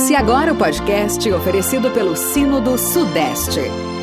Inicie agora o podcast oferecido pelo Sínodo Sudeste,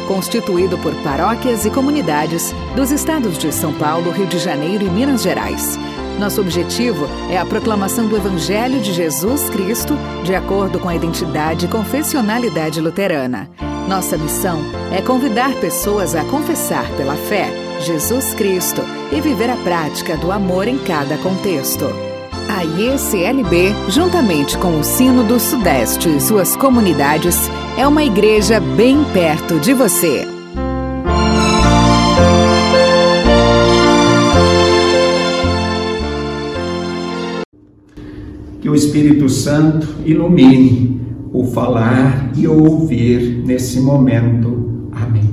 constituído por paróquias e comunidades dos estados de São Paulo, Rio de Janeiro e Minas Gerais. Nosso objetivo é a proclamação do Evangelho de Jesus Cristo de acordo com a identidade e confessionalidade luterana. Nossa missão é convidar pessoas a confessar pela fé Jesus Cristo e viver a prática do amor em cada contexto. A IECLB, juntamente com o Sino do Sudeste e suas comunidades, é uma igreja bem perto de você. Que o Espírito Santo ilumine o falar e o ouvir nesse momento. Amém.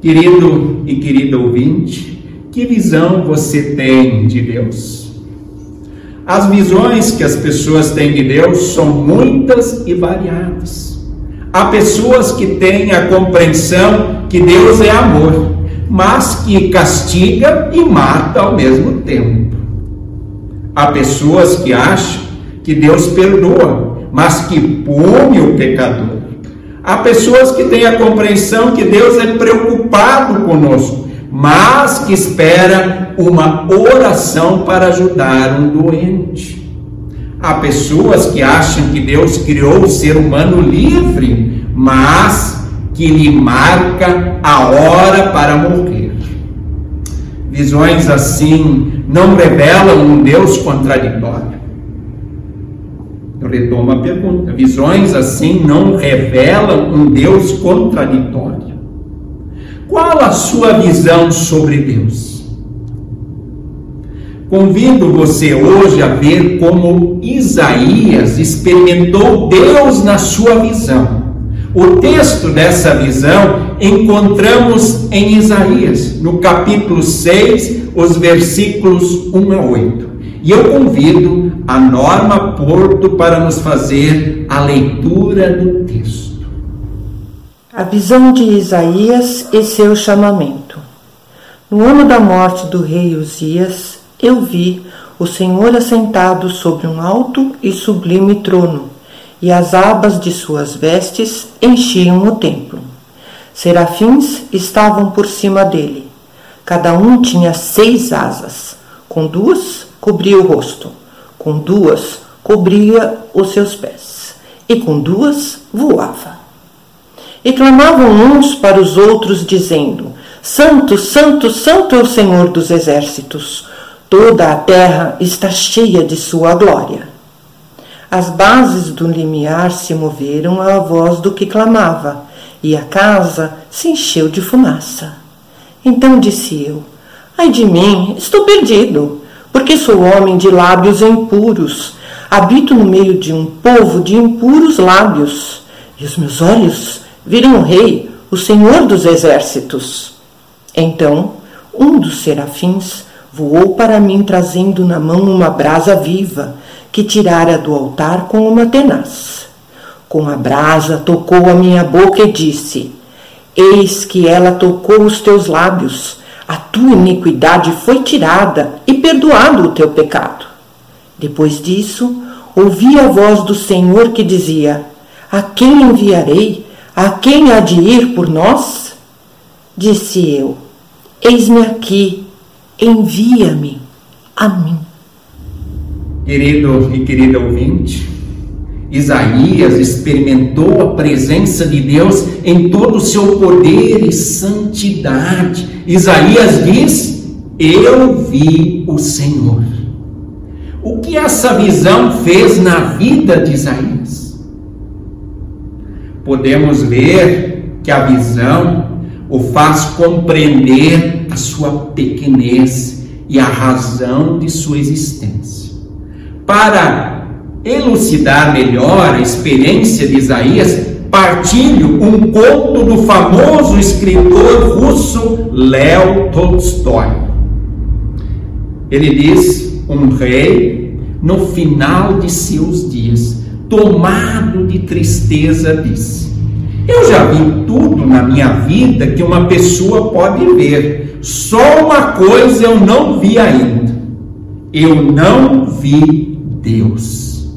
Querido e querida ouvinte, que visão você tem de Deus? As visões que as pessoas têm de Deus são muitas e variadas. Há pessoas que têm a compreensão que Deus é amor, mas que castiga e mata ao mesmo tempo. Há pessoas que acham que Deus perdoa, mas que pune o pecador. Há pessoas que têm a compreensão que Deus é preocupado conosco, mas que espera uma oração para ajudar um doente. Há pessoas que acham que Deus criou o ser humano livre, mas que lhe marca a hora para morrer. Visões assim não revelam um Deus contraditório. Eu retomo a pergunta: visões assim não revelam um Deus contraditório. Qual a sua visão sobre Deus? Convido você hoje a ver como Isaías experimentou Deus na sua visão. O texto dessa visão encontramos em Isaías, no capítulo 6, os versículos 1 a 8. E eu convido a Norma Porto para nos fazer a leitura do texto. A visão de Isaías e seu chamamento. No ano da morte do rei Uzias, eu vi o Senhor assentado sobre um alto e sublime trono, e as abas de suas vestes enchiam o templo. Serafins estavam por cima dele. Cada um tinha seis asas. Com duas cobria o rosto, com duas cobria os seus pés, e com duas voava. E clamavam uns para os outros, dizendo: Santo, Santo, Santo é o Senhor dos exércitos. Toda a terra está cheia de sua glória. As bases do limiar se moveram à voz do que clamava, e a casa se encheu de fumaça. Então disse eu: Ai de mim, estou perdido, porque sou homem de lábios impuros. Habito no meio de um povo de impuros lábios, e os meus olhos viram o rei, o senhor dos exércitos. Então, um dos serafins voou para mim trazendo na mão uma brasa viva que tirara do altar com uma tenaz. Com a brasa tocou a minha boca e disse: Eis que ela tocou os teus lábios, a tua iniquidade foi tirada e perdoado o teu pecado. Depois disso, ouvi a voz do Senhor que dizia: A quem enviarei? A quem há de ir por nós? Disse eu: Eis-me aqui, envia-me a mim. Querido e querida ouvinte, Isaías experimentou a presença de Deus em todo o seu poder e santidade. Isaías diz: Eu vi o Senhor. O que essa visão fez na vida de Isaías? Podemos ver que a visão o faz compreender a sua pequenez e a razão de sua existência. Para elucidar melhor a experiência de Isaías, partilho um conto do famoso escritor russo Leo Tolstói. Ele diz: um rei, no final de seus dias, tomado de tristeza, disse: Eu já vi tudo na minha vida que uma pessoa pode ver, só uma coisa eu não vi ainda. Eu não vi Deus.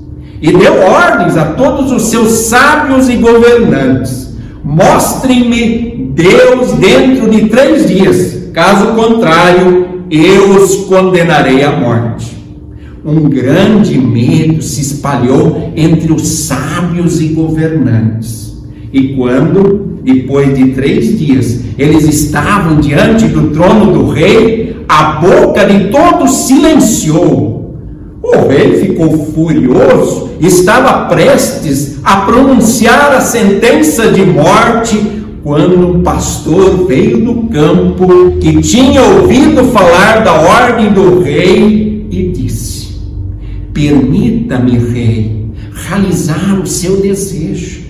e deu ordens a todos os seus sábios e governantes: Mostrem-me Deus dentro de três dias, caso contrário, eu os condenarei à morte. Um grande medo se espalhou entre os sábios e governantes. E quando, depois de três dias, eles estavam diante do trono do rei, a boca de todos silenciou o rei ficou furioso, estava prestes a pronunciar a sentença de morte quando um pastor veio do campo que tinha ouvido falar da ordem do rei e Permita-me, rei, realizar o seu desejo.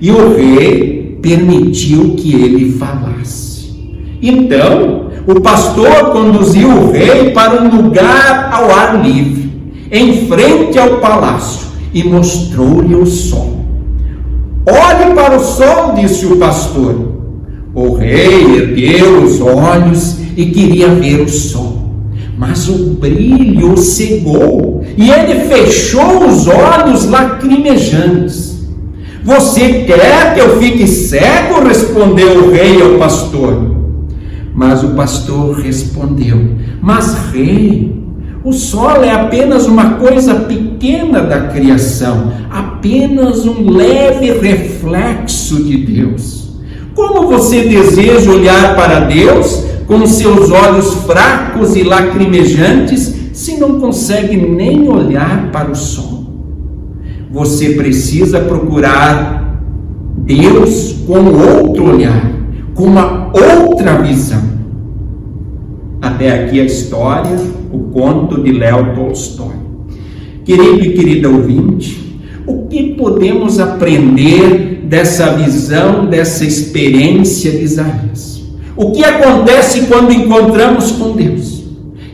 E o rei permitiu que ele falasse. Então, o pastor conduziu o rei para um lugar ao ar livre em frente ao palácio e mostrou-lhe o sol. Olhe para o sol, disse o pastor. O rei ergueu os olhos e queria ver o sol, mas o brilho cegou e ele fechou os olhos lacrimejantes. Você quer que eu fique cego? respondeu o rei ao pastor. Mas o pastor respondeu: Mas, rei, o sol é apenas uma coisa pequena da criação, apenas um leve reflexo de Deus. Como você deseja olhar para Deus com seus olhos fracos e lacrimejantes se não consegue nem olhar para o sol? Você precisa procurar Deus com outro olhar, com uma outra visão. Até aqui a história, o conto de Léo Tolstói. Querido e querida ouvinte, o que podemos aprender dessa visão, dessa experiência de Isaías? O que acontece quando encontramos com Deus?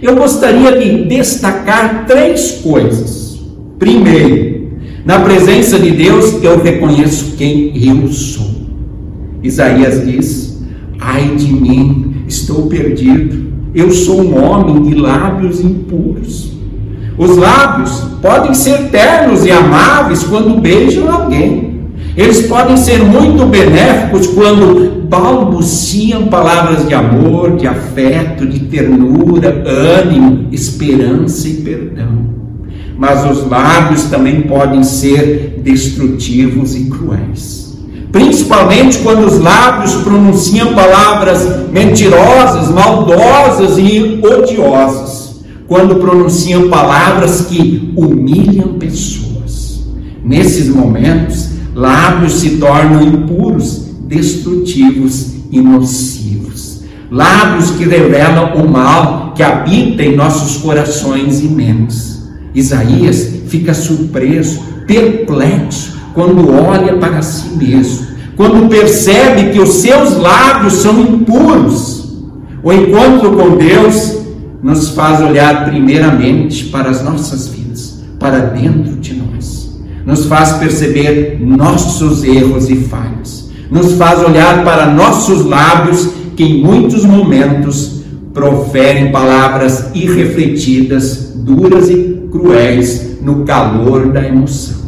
Eu gostaria de destacar três coisas. Primeiro, na presença de Deus eu reconheço quem eu sou. Isaías diz: Ai de mim, estou perdido eu sou um homem de lábios impuros. Os lábios podem ser ternos e amáveis quando beijam alguém. Eles podem ser muito benéficos quando balbuciam palavras de amor, de afeto, de ternura, ânimo, esperança e perdão. Mas os lábios também podem ser destrutivos e cruéis principalmente quando os lábios pronunciam palavras mentirosas, maldosas e odiosas, quando pronunciam palavras que humilham pessoas. Nesses momentos, lábios se tornam impuros, destrutivos e nocivos. Lábios que revelam o mal que habita em nossos corações e mentes. Isaías fica surpreso, perplexo, quando olha para si mesmo, quando percebe que os seus lábios são impuros. O encontro com Deus nos faz olhar primeiramente para as nossas vidas, para dentro de nós. Nos faz perceber nossos erros e falhas. Nos faz olhar para nossos lábios que em muitos momentos proferem palavras irrefletidas, duras e cruéis no calor da emoção.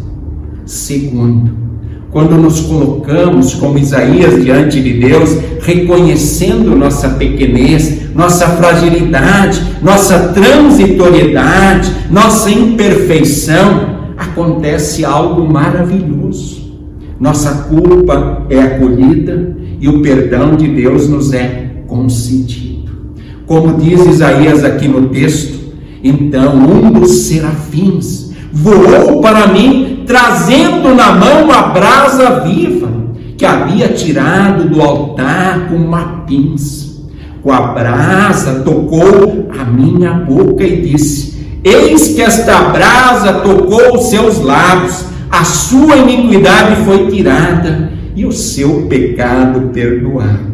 Segundo, quando nos colocamos como Isaías diante de Deus, reconhecendo nossa pequenez, nossa fragilidade, nossa transitoriedade, nossa imperfeição, acontece algo maravilhoso. Nossa culpa é acolhida e o perdão de Deus nos é concedido. Como diz Isaías aqui no texto, então um dos serafins voou para mim, trazendo na mão a brasa viva que havia tirado do altar com uma pinça. Com a brasa tocou a minha boca e disse: Eis que esta brasa tocou os seus lábios, a sua iniquidade foi tirada e o seu pecado perdoado.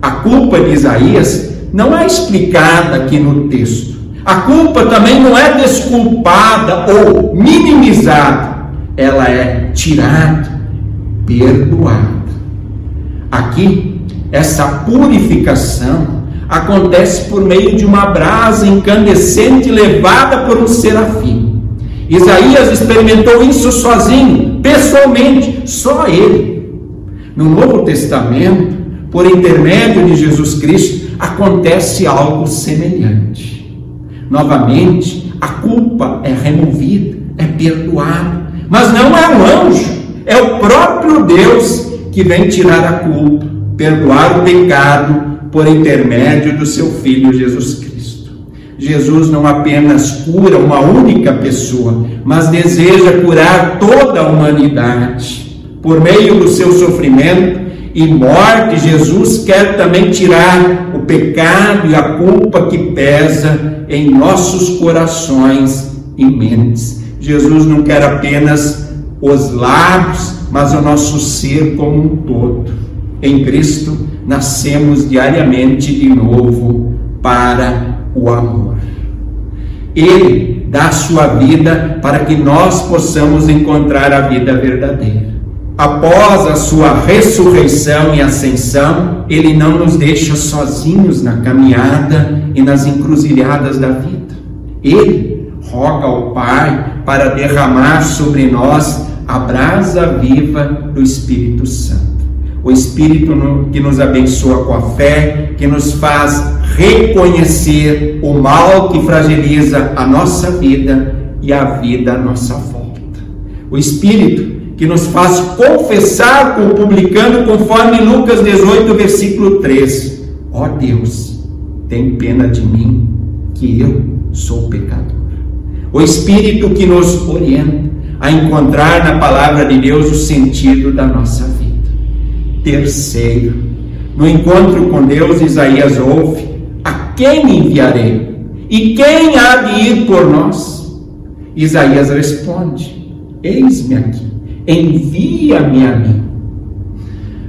A culpa de Isaías não é explicada aqui no texto a culpa também não é desculpada ou minimizada, ela é tirada, perdoada. Aqui, essa purificação acontece por meio de uma brasa incandescente levada por um serafim. Isaías experimentou isso sozinho, pessoalmente, só ele. No Novo Testamento, por intermédio de Jesus Cristo, acontece algo semelhante. Novamente, a culpa é removida, é perdoada, mas não é um anjo, é o próprio Deus que vem tirar a culpa, perdoar o pecado por intermédio do seu Filho Jesus Cristo. Jesus não apenas cura uma única pessoa, mas deseja curar toda a humanidade. Por meio do seu sofrimento e morte, Jesus quer também tirar o pecado e a culpa que pesa em nossos corações e mentes. Jesus não quer apenas os lábios, mas o nosso ser como um todo. Em Cristo nascemos diariamente de novo para o amor. Ele dá sua vida para que nós possamos encontrar a vida verdadeira. Após a sua ressurreição e ascensão, ele não nos deixa sozinhos na caminhada e nas encruzilhadas da vida. Ele roga ao Pai para derramar sobre nós a brasa viva do Espírito Santo. O Espírito que nos abençoa com a fé, que nos faz reconhecer o mal que fragiliza a nossa vida e a vida à nossa volta. O Espírito que nos faz confessar com o publicano, conforme Lucas 18, versículo 13: Ó oh Deus, tem pena de mim, que eu sou pecador. O Espírito que nos orienta, a encontrar na palavra de Deus o sentido da nossa vida. Terceiro, no encontro com Deus, Isaías ouve: A quem enviarei? E quem há de ir por nós? Isaías responde: Eis-me aqui, envia-me a mim.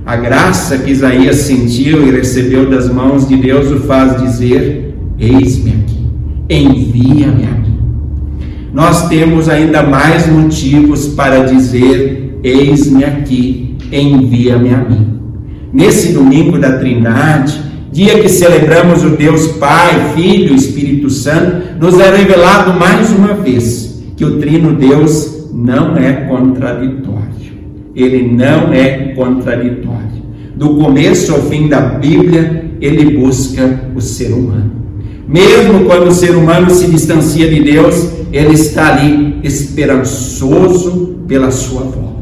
A graça que Isaías sentiu e recebeu das mãos de Deus o faz dizer: Eis-me aqui, envia-me a mim nós temos ainda mais motivos para dizer: Eis-me aqui, envia-me a mim. Nesse domingo da Trindade, dia que celebramos o Deus Pai, Filho e Espírito Santo, nos é revelado mais uma vez que o Trino Deus não é contraditório. Ele não é contraditório. Do começo ao fim da Bíblia, ele busca o ser humano. Mesmo quando o ser humano se distancia de Deus, ele está ali esperançoso pela sua volta.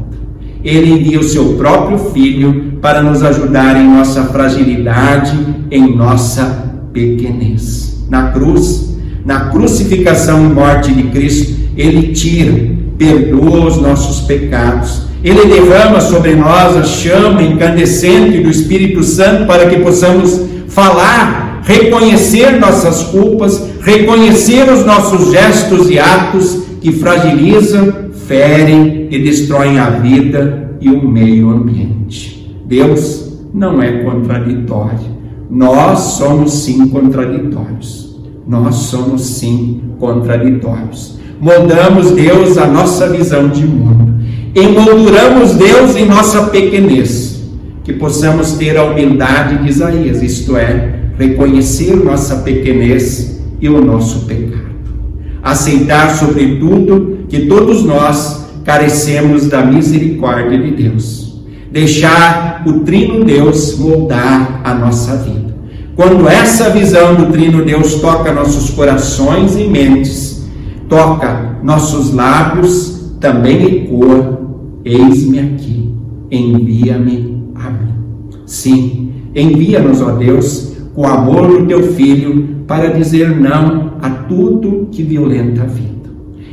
Ele envia o seu próprio filho para nos ajudar em nossa fragilidade, em nossa pequenez. Na cruz, na crucificação e morte de Cristo, ele tira, perdoa os nossos pecados. Ele derrama sobre nós a chama incandescente do Espírito Santo para que possamos falar reconhecer nossas culpas, reconhecer os nossos gestos e atos que fragilizam, ferem e destroem a vida e o meio ambiente. Deus não é contraditório. Nós somos sim contraditórios. Nós somos sim contraditórios. Moldamos Deus a nossa visão de mundo. Emolduramos Deus em nossa pequenez. Que possamos ter a humildade de Isaías, isto é, reconhecer nossa pequenez e o nosso pecado. Aceitar, sobretudo, que todos nós carecemos da misericórdia de Deus. Deixar o Trino Deus moldar a nossa vida. Quando essa visão do Trino Deus toca nossos corações e mentes, toca nossos lábios, também ecoa: Eis-me aqui, envia-me a mim. Sim, envia-nos, ó Deus, o amor do teu filho para dizer não a tudo que violenta a vida.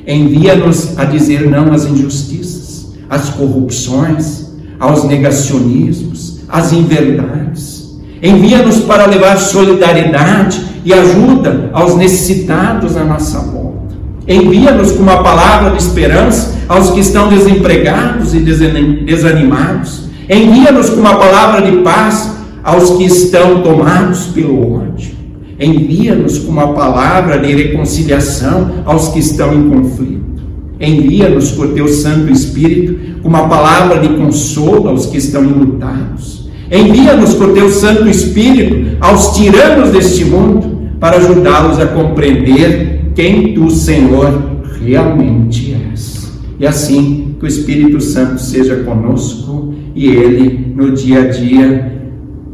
Envia-nos a dizer não às injustiças, às corrupções, aos negacionismos, às inverdades. Envia-nos para levar solidariedade e ajuda aos necessitados à nossa volta. Envia-nos com uma palavra de esperança aos que estão desempregados e desanimados. Envia-nos com uma palavra de paz aos que estão tomados pelo ódio. Envia-nos com uma palavra de reconciliação aos que estão em conflito. Envia-nos por teu Santo Espírito uma palavra de consolo aos que estão enlutados. Envia-nos por teu Santo Espírito aos tiranos deste mundo para ajudá-los a compreender quem tu, Senhor, realmente és. E assim que o Espírito Santo seja conosco e ele no dia a dia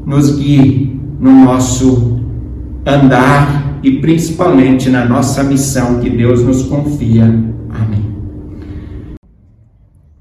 nos guie no nosso andar e principalmente na nossa missão que Deus nos confia.